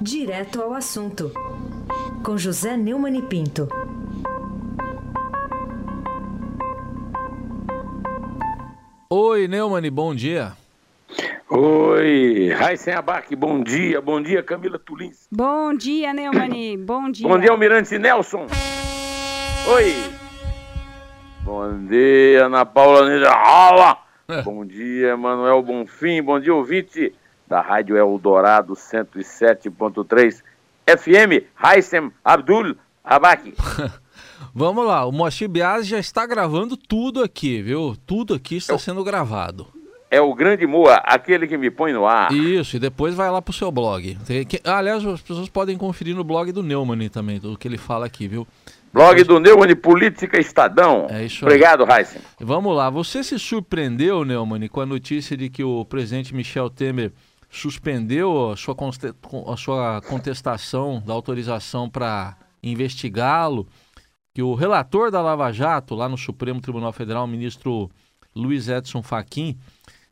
Direto ao assunto, com José Neumann e Pinto. Oi, Neumann, bom dia. Oi, Raíssen Abac, bom dia. Bom dia, Camila Tulins. Bom dia, Neumann. Bom dia. Bom dia, Almirante Nelson. Oi. Bom dia, Ana Paula Niederhala. É. Bom dia, Manuel Bonfim. Bom dia, ouvinte da Rádio Eldorado 107.3 FM. Raíssen Abdul Abac. Vamos lá, o Moacir Biasi já está gravando tudo aqui, viu? Tudo aqui está Eu- sendo gravado. É o grande Moa, aquele que me põe no ar. Isso, e depois vai lá pro seu blog. Que- aliás, as pessoas podem conferir no blog do Neumann também, tudo que ele fala aqui, viu? Blog do Neumann Política Estadão. É isso aí. Obrigado, Raíssen. Vamos lá, você se surpreendeu, Neumann, com a notícia de que o presidente Michel Temer suspendeu a sua, a sua contestação da autorização para investigá-lo, que o relator da Lava Jato, lá no Supremo Tribunal Federal, o ministro Luiz Edson Fachin,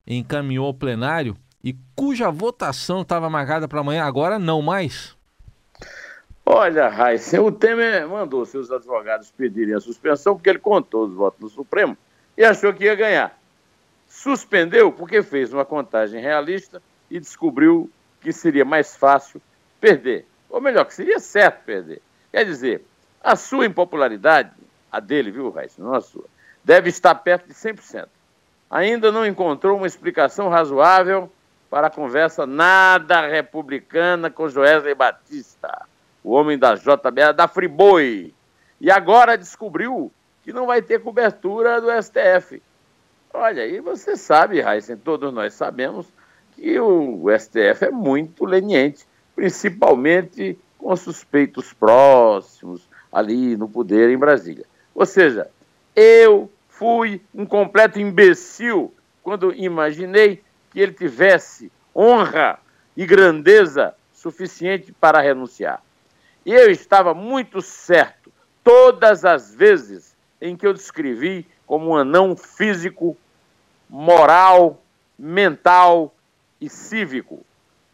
encaminhou ao plenário e cuja votação estava marcada para amanhã, agora não mais? Olha, Raíssen, o Temer mandou seus advogados pedirem a suspensão porque ele contou os votos no Supremo e achou que ia ganhar. Suspendeu porque fez uma contagem realista e descobriu que seria mais fácil perder. Ou melhor, que seria certo perder. Quer dizer, a sua impopularidade, a dele, viu, Raíssen, não a sua, deve estar perto de 100%. Ainda não encontrou uma explicação razoável para a conversa nada republicana com Joesley Batista o homem da JBL, da Friboi. E agora descobriu que não vai ter cobertura do STF. Olha, aí você sabe, Heisen, todos nós sabemos que o STF é muito leniente, principalmente com suspeitos próximos ali no poder em Brasília. Ou seja, eu fui um completo imbecil quando imaginei que ele tivesse honra e grandeza suficiente para renunciar. E eu estava muito certo, todas as vezes em que eu descrevi como um anão físico, moral, mental e cívico.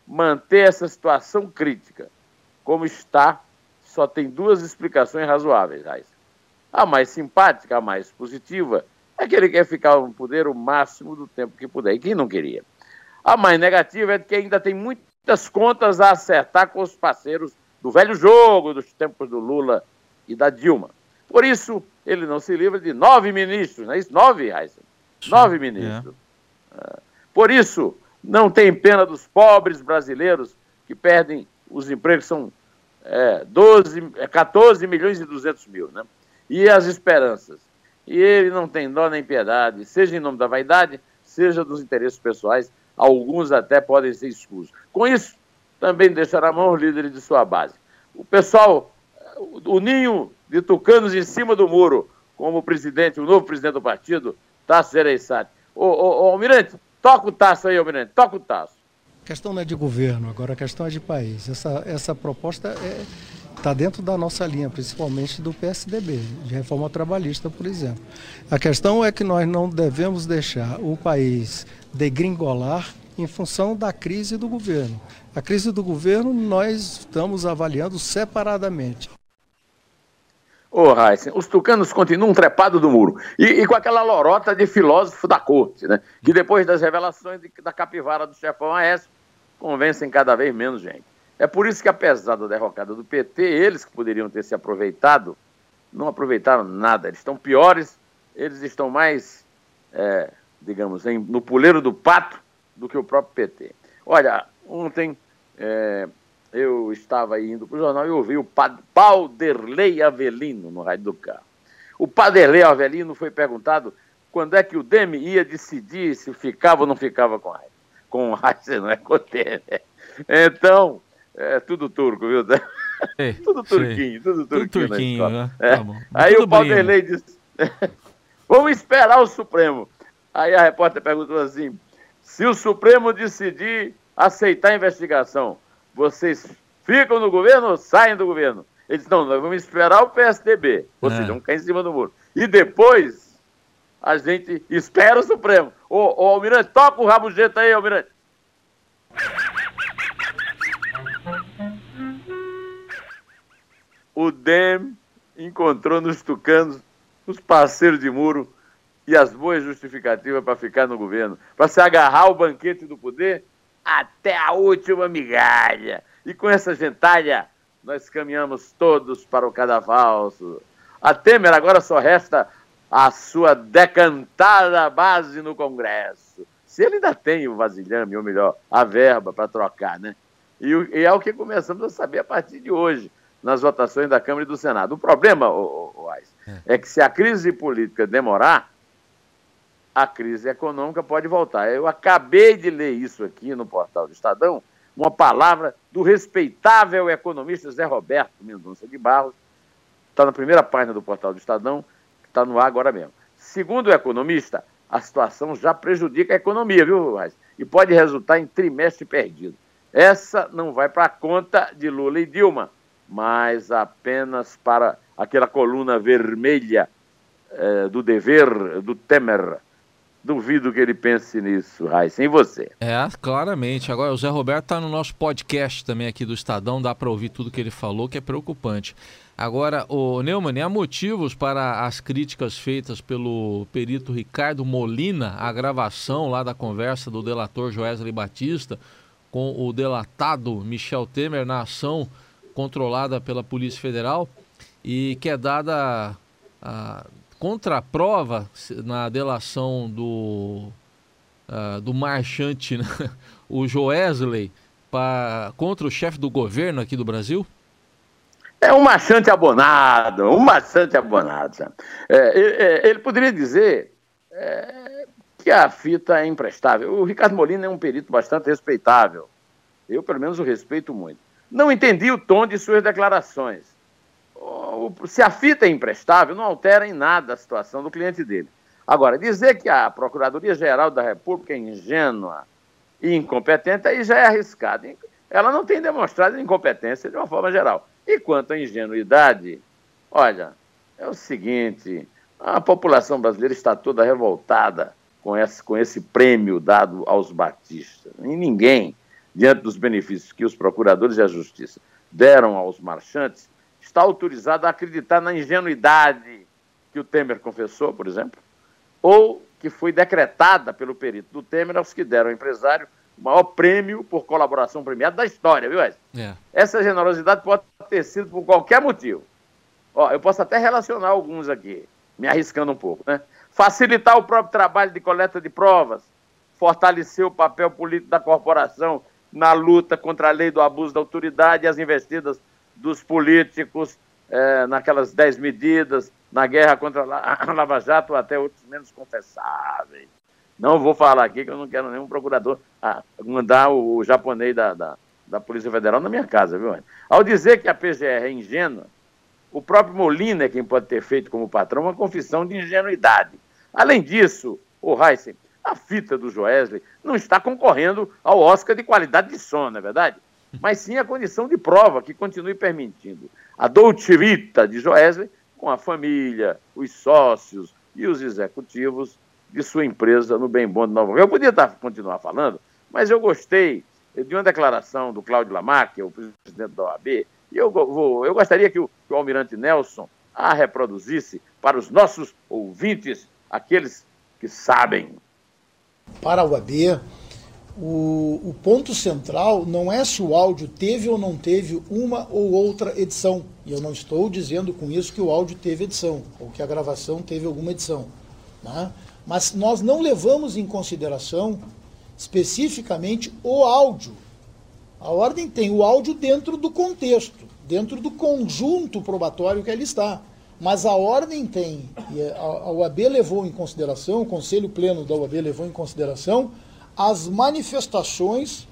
Manter essa situação crítica como está, só tem duas explicações razoáveis, Raíssa. A mais simpática, a mais positiva, é que ele quer ficar no poder o máximo do tempo que puder. E quem não queria? A mais negativa é que ainda tem muitas contas a acertar com os parceiros do velho jogo dos tempos do Lula e da Dilma. Por isso, ele não se livra de nove ministros, não é isso? Nove, Raíssa? Nove ministros. Ah, Por isso, não tem pena dos pobres brasileiros que perdem os empregos, são é, 12, é, 14 milhões e 200 mil, né? E as esperanças. E ele não tem dó nem piedade, seja em nome da vaidade, seja dos interesses pessoais, alguns até podem ser escusos. Com isso, também deixará mão os líderes de sua base. O pessoal, o ninho de tucanos em cima do muro, como o presidente, o novo presidente do partido, Tasso Gereissati. Ô, ô, ô, Almirante, toca o Tasso aí, Almirante, toca o Tasso. A questão não é de governo, agora a questão é de país. Essa, essa proposta está dentro da nossa linha, principalmente do PSDB, de reforma trabalhista, por exemplo. A questão é que nós não devemos deixar o país degringolar em função da crise do governo. A crise do governo nós estamos avaliando separadamente. Ô, Raíssa, os tucanos continuam trepados do muro. E, e, com aquela lorota de filósofo da corte, né? Que depois das revelações de, da capivara do chefão Aécio, convencem cada vez menos gente. É por isso que, apesar da derrocada do PT, eles que poderiam ter se aproveitado, não aproveitaram nada. Eles estão piores, eles estão mais, é, digamos, em, no puleiro do pato do que o próprio PT. Olha, ontem é, eu estava indo para o jornal e ouvi o Pauderlei Avelino no rádio do carro. O Pauderlei Avelino foi perguntado quando é que o Demi ia decidir se ficava ou não ficava com a com o Heisen, não é com o Temer. Então, é tudo turco, viu? Ei, tudo turquinho, tudo turquinho. Tudo turquinho, né? É. Tá. Aí Tudo o Pauderlei disse: Vamos esperar o Supremo. Aí a repórter perguntou assim: se o Supremo decidir aceitar a investigação, vocês ficam no governo ou saem do governo? Ele disse: não, nós vamos esperar o PSDB, ou É. seja, vamos cair em cima do muro. E depois a gente espera o Supremo. Ô, ô Almirante, toca o rabugento aí, Almirante. o DEM encontrou nos tucanos os parceiros de muro e as boas justificativas para ficar no governo, para se agarrar ao banquete do poder até a última migalha. E com essa gentalha, nós caminhamos todos para o cadafalso. A Temer agora só resta a sua decantada base no Congresso. Se ele ainda tem o vasilhame, ou melhor, a verba para trocar, né? E, e, é o que começamos a saber a partir de hoje, nas votações da Câmara e do Senado. O problema, o, o, o é. é que se a crise política demorar, a crise econômica pode voltar. Eu acabei de ler isso aqui no portal do Estadão, uma palavra do respeitável economista Zé Roberto Mendonça de Barros, está na primeira página do portal do Estadão, está no ar agora mesmo. Segundo o economista, a situação já prejudica a economia, viu, Raiz? E pode resultar em trimestre perdido. Essa não vai para a conta de Lula e Dilma, mas apenas para aquela coluna vermelha eh, do dever do Temer Duvido que ele pense nisso, Raíssa. E você? É, claramente. Agora, o Zé Roberto está no nosso podcast também aqui do Estadão, dá para ouvir tudo que ele falou, que é preocupante. Agora, o Neumann, há motivos para as críticas feitas pelo perito Ricardo Molina à gravação lá da conversa do delator Joesley Batista com o delatado Michel Temer na ação controlada pela Polícia Federal e que é dada a, contraprova na delação do, uh, do marchante, né? o Joesley, pra, contra o chefe do governo aqui do Brasil? É um marchante abonado, um marchante abonado. É, é, ele poderia dizer é, que a fita é imprestável. O Ricardo Molina é um perito bastante respeitável. Eu, pelo menos, o respeito muito. Não entendi o tom de suas declarações se a fita é imprestável, não altera em nada a situação do cliente dele. Agora, dizer que a Procuradoria-Geral da República é ingênua e incompetente, aí já é arriscado. Ela não tem demonstrado incompetência de uma forma geral. E quanto à ingenuidade, olha, é o seguinte: a população brasileira está toda revoltada com esse, com esse prêmio dado aos batistas. E ninguém, diante dos benefícios que os procuradores e a justiça deram aos marchantes, está autorizado a acreditar na ingenuidade que o Temer confessou, por exemplo, ou que foi decretada pelo perito do Temer aos que deram ao empresário o maior prêmio por colaboração premiada da história, viu, Ed? É. Essa generosidade pode ter sido por qualquer motivo. Ó, eu posso até relacionar alguns aqui, me arriscando um pouco, né? Facilitar o próprio trabalho de coleta de provas, fortalecer o papel político da corporação na luta contra a lei do abuso da autoridade e as investidas dos políticos é, naquelas dez medidas, na guerra contra a Lava Jato, até outros menos confessáveis. Não vou falar aqui que eu não quero nenhum procurador ah, mandar o, o japonês da, da, da, Polícia Federal na minha casa, viu? Ao dizer que a PGR é ingênua, o próprio Molina é quem pode ter feito como patrão uma confissão de ingenuidade. Além disso, o Heisen, a fita do Joesley não está concorrendo ao Oscar de qualidade de som, não é verdade? Mas sim a condição de prova que continue permitindo a Dolce Vita de Joesley com a família, os sócios e os executivos de sua empresa no Bem Bom de Nova York. Eu podia estar, continuar falando, mas eu gostei de uma declaração do Cláudio Lamar, que é o presidente da OAB, e eu, vou, eu gostaria que o, que o almirante Nelson a reproduzisse para os nossos ouvintes, aqueles que sabem. Para a OAB, o, o, ponto central não é se o áudio teve ou não teve uma ou outra edição. E eu não estou dizendo com isso que o áudio teve edição, ou que a gravação teve alguma edição. Né? Mas nós não levamos em consideração especificamente o áudio. A ordem tem o áudio dentro do contexto, dentro do conjunto probatório que ele está. Mas a ordem tem, e a, a UAB levou em consideração, o Conselho Pleno da UAB levou em consideração as manifestações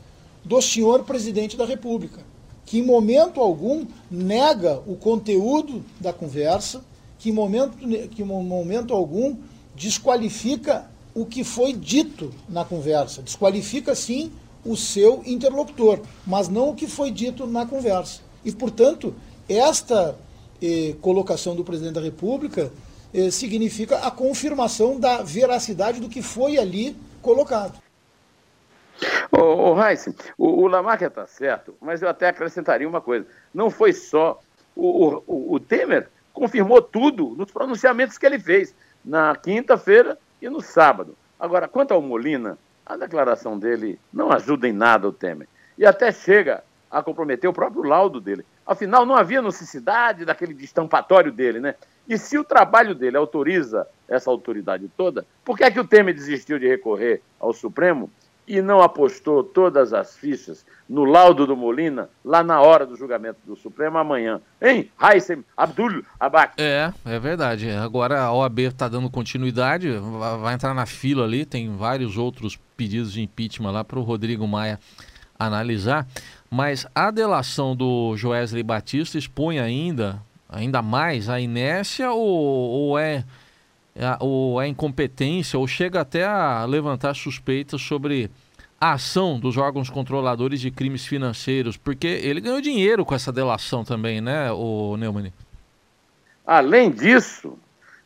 do senhor presidente da República, que em momento algum nega o conteúdo da conversa, que em momento, que em momento algum desqualifica o que foi dito na conversa. Desqualifica, sim, o seu interlocutor, mas não o que foi dito na conversa. E, portanto, esta eh, colocação do presidente da República eh, significa a confirmação da veracidade do que foi ali colocado. Ô, ô o, o Lamarck está certo, mas eu até acrescentaria uma coisa. Não foi só o, o, o Temer confirmou tudo nos pronunciamentos que ele fez na quinta-feira e no sábado. Agora, quanto ao Molina, a declaração dele não ajuda em nada o Temer. E até chega a comprometer o próprio laudo dele. Afinal, não havia necessidade daquele destampatório dele, né? E se o trabalho dele autoriza essa autoridade toda, por que é que o Temer desistiu de recorrer ao Supremo e não apostou todas as fichas no laudo do Molina lá na hora do julgamento do Supremo amanhã? Hein? Haissem Abdul Abak. É, é verdade. Agora a OAB está dando continuidade, vai entrar na fila ali, tem vários outros pedidos de impeachment lá para o Rodrigo Maia analisar. Mas a delação do Joesley Batista expõe ainda, ainda mais a inércia ou, ou é ou é incompetência, ou chega até a levantar suspeitas sobre a ação dos órgãos controladores de crimes financeiros, porque ele ganhou dinheiro com essa delação também, né, o Neumann? Além disso,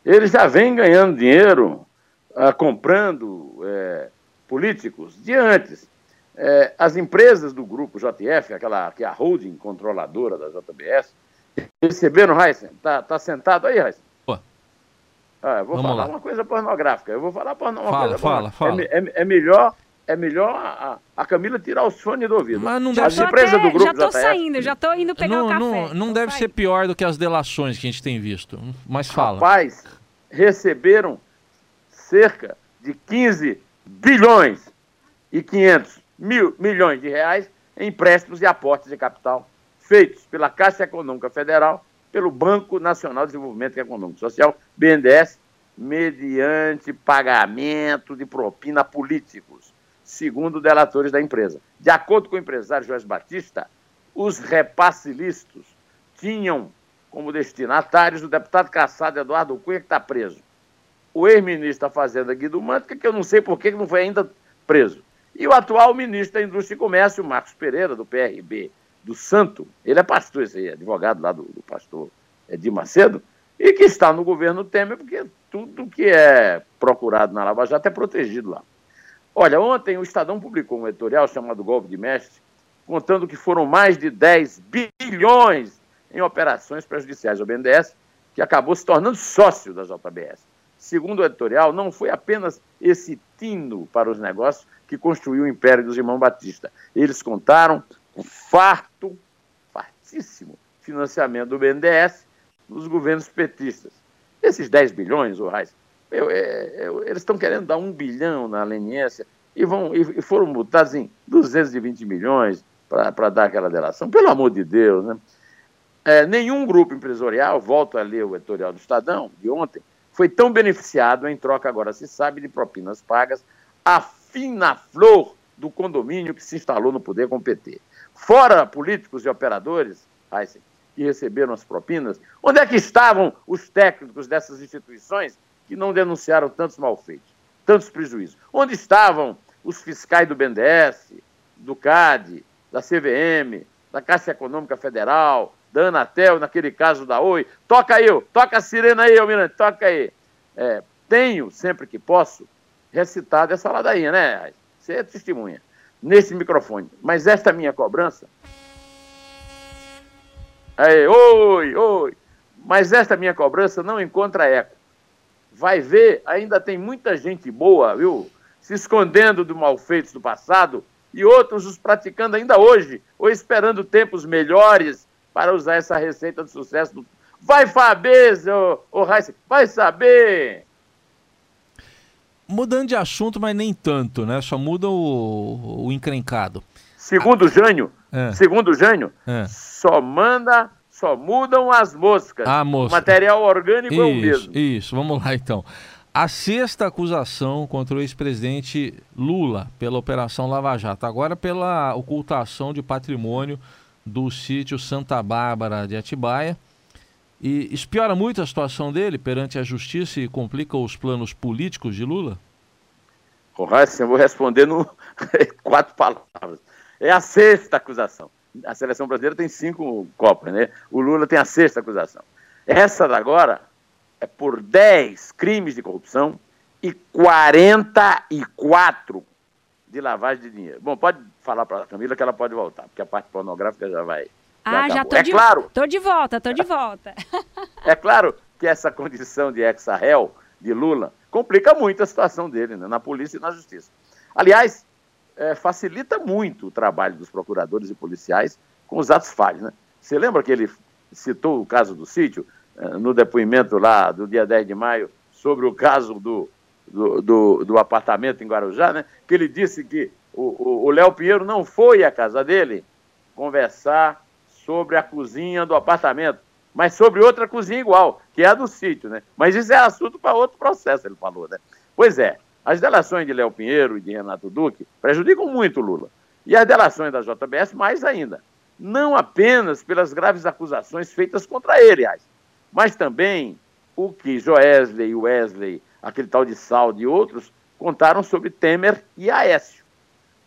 ele já vem ganhando dinheiro ah, comprando é, políticos de antes. É, as empresas do grupo JF, aquela que é a holding controladora da JBS, receberam, Heisen, tá, tá sentado aí, Heisen? Ah, eu vou Vamos falar lá. uma coisa pornográfica. Eu vou falar uma fala, coisa fala, fala. É, é, é, melhor, é melhor a, a Camila tirar os fones do ouvido. Mas não deve do grupo Já tô JF, saindo, já tô indo pegar não, o café. Não, não deve ser pior do que as delações que a gente tem visto. Mas fala. Rapaz, receberam cerca de 15 bilhões e 500 mil milhões de reais em empréstimos e aportes de capital feitos pela Caixa Econômica Federal pelo Banco Nacional de Desenvolvimento Econômico e Social, BNDES, mediante pagamento de propina a políticos, segundo delatores da empresa. De acordo com o empresário Jorge Batista, os repasses tinham como destinatários o deputado caçado Eduardo Cunha, que está preso. O ex-ministro da Fazenda, Guido Mantega, que eu não sei por que não foi ainda preso. E o atual ministro da Indústria e Comércio, Marcos Pereira, do PRB do Santo, ele é pastor, esse aí, advogado lá do, do pastor Edir Macedo, e que está no governo Temer, porque tudo que é procurado na Lava Jato é protegido lá. Olha, ontem o Estadão publicou um editorial chamado Golpe de Mestre, contando que foram mais de 10 bilhões em operações prejudiciais ao BNDES, que acabou se tornando sócio da JBS. Segundo o editorial, não foi apenas esse tino para os negócios que construiu o império dos irmãos Batista. Eles contaram um farto, fartíssimo financiamento do BNDES nos governos petistas. Esses 10 bilhões, o Reis, eu, é, eu, eles estão querendo dar um bilhão na leniência e, vão, e foram multados em 220 milhões para dar aquela delação. Pelo amor de Deus, né? É, nenhum grupo empresarial, volto a ler o editorial do Estadão de ontem, foi tão beneficiado em troca, agora se sabe, de propinas pagas a fina flor do condomínio que se instalou no poder com o PT. Fora políticos e operadores, Heisen, que receberam as propinas, onde é que estavam os técnicos dessas instituições que não denunciaram tantos malfeitos, tantos prejuízos? Onde estavam os fiscais do BNDES, do CAD, da CVM, da Caixa Econômica Federal, da Anatel, naquele caso da Oi? Toca aí, toca a sirena aí, Almirante, toca aí. É, tenho, sempre que posso, recitado essa ladainha, né? Você é testemunha, nesse microfone. Mas esta minha cobrança Aí, oi, oi. Mas esta minha cobrança não encontra eco. Vai ver, ainda tem muita gente boa, viu? Se escondendo de malfeitos do passado e outros os praticando ainda hoje, ou esperando tempos melhores para usar essa receita de sucesso. Do... Vai saber, ô, ô Heisen, vai saber! Mudando de assunto, mas nem tanto, né? Só muda o, o encrencado. Segundo Jânio, é. segundo Jânio, é. só manda, só mudam as moscas. A mosca. O material orgânico isso, é o mesmo. Isso, vamos lá então. A sexta acusação contra o ex-presidente Lula pela Operação Lava Jato, agora pela ocultação de patrimônio do sítio Santa Bárbara de Atibaia. E espiora muito a situação dele perante a justiça e complica os planos políticos de Lula? Correto, eu vou responder no quatro palavras. É a sexta acusação. A seleção brasileira tem cinco copas, né? O Lula tem a sexta acusação. Essa da agora é por 10 crimes de corrupção e 44 de lavagem de dinheiro. Bom, pode falar para a Camila que ela pode voltar, porque a parte pornográfica já vai, Ah, já, tô, é de, claro, tô de volta, tô de volta. é claro que essa condição de ex-réu de Lula complica muito a situação dele né, na polícia e na justiça. Aliás, é, facilita muito o trabalho dos procuradores e policiais com os atos falhos. Né? Você lembra que ele citou o caso do sítio, é, no depoimento lá do dia 10 de maio, sobre o caso do, do, do, do apartamento em Guarujá, né? que ele disse que o Léo Pinheiro não foi à casa dele conversar sobre a cozinha do apartamento, mas sobre outra cozinha igual, que é a do sítio, né? Mas isso é assunto para outro processo, ele falou, né? Pois é, as delações de Léo Pinheiro e de Renato Duque prejudicam muito Lula. E as delações da JBS mais ainda. Não apenas pelas graves acusações feitas contra ele, mas também o que Joesley, Wesley, aquele tal de Saldo e outros contaram sobre Temer e Aécio.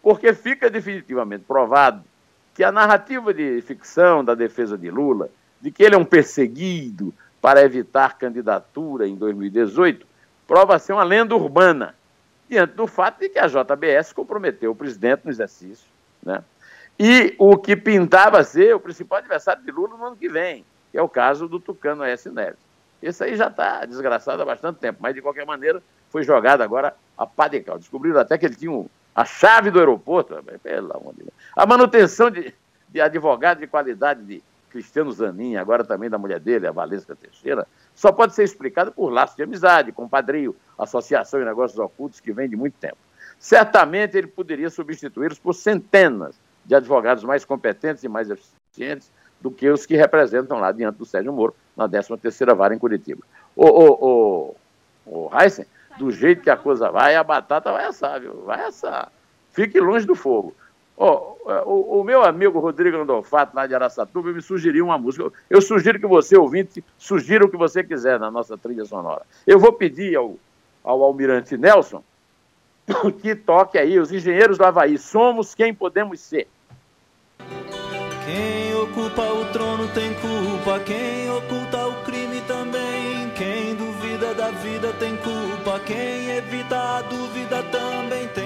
Porque fica definitivamente provado que a narrativa de ficção da defesa de Lula, de que ele é um perseguido para evitar candidatura em 2018, prova ser uma lenda urbana, diante do fato de que a JBS comprometeu o presidente no exercício. Né? E o que pintava ser o principal adversário de Lula no ano que vem, que é o caso do Tucano S. Neves. Esse aí já está desgraçado há bastante tempo, mas de qualquer maneira foi jogado agora a pá de cal. Descobriram até que ele tinha um, a chave do aeroporto, pelo amor de Deus. A manutenção de, de advogado de qualidade de Cristiano Zanin, agora também da mulher dele, a Valesca Teixeira, só pode ser explicada por laços de amizade, compadrio, associação e negócios ocultos que vem de muito tempo. Certamente ele poderia substituí-los por centenas de advogados mais competentes e mais eficientes do que os que representam lá diante do Sérgio Moro, na 13ª Vara em Curitiba. Ô, ô, ô, ô Heisen, do jeito que a coisa vai, a batata vai assar, viu? Vai assar. Fique longe do fogo. Oh, o, o, meu amigo Rodrigo Andolfato, lá de Araçatuba, me sugeriu uma música. Eu sugiro que você, ouvinte, sugira o que você quiser na nossa trilha sonora. Eu vou pedir ao, ao Almirante Nelson que toque aí os engenheiros do Havaí. Somos quem podemos ser. Quem ocupa o trono tem culpa, quem oculta da vida tem culpa, quem evita a dúvida também tem.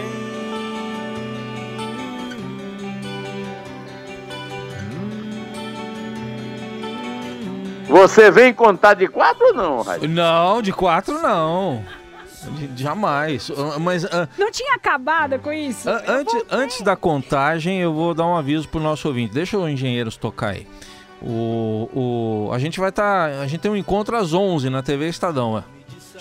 Você vem contar de quatro ou não, Raio? Não, de quatro não. Jamais. Ah, mas, uh, não tinha acabado com isso? Uh, antes, antes da contagem, eu vou dar um aviso pro nosso ouvinte. Deixa o engenheiros tocar aí. O, o, a gente vai estar. Tá, a gente tem um encontro às 11 na TV Estadão. Ué.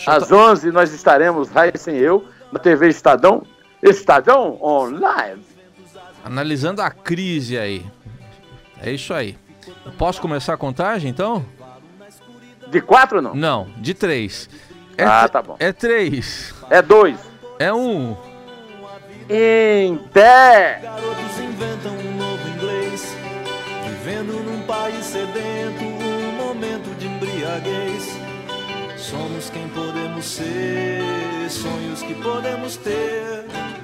Às tá... 11 nós estaremos, Raíssa e eu, na TV Estadão. Estadão Online. Analisando a crise aí. É isso aí. Posso começar a contagem então? De quatro não? Não, de três. É ah, tá bom. É três. É dois. É um. Em pé. Garotos inventam um novo inglês. Vivendo num país sedento, um momento de embriaguez. Somos quem podemos ser, sonhos que podemos ter.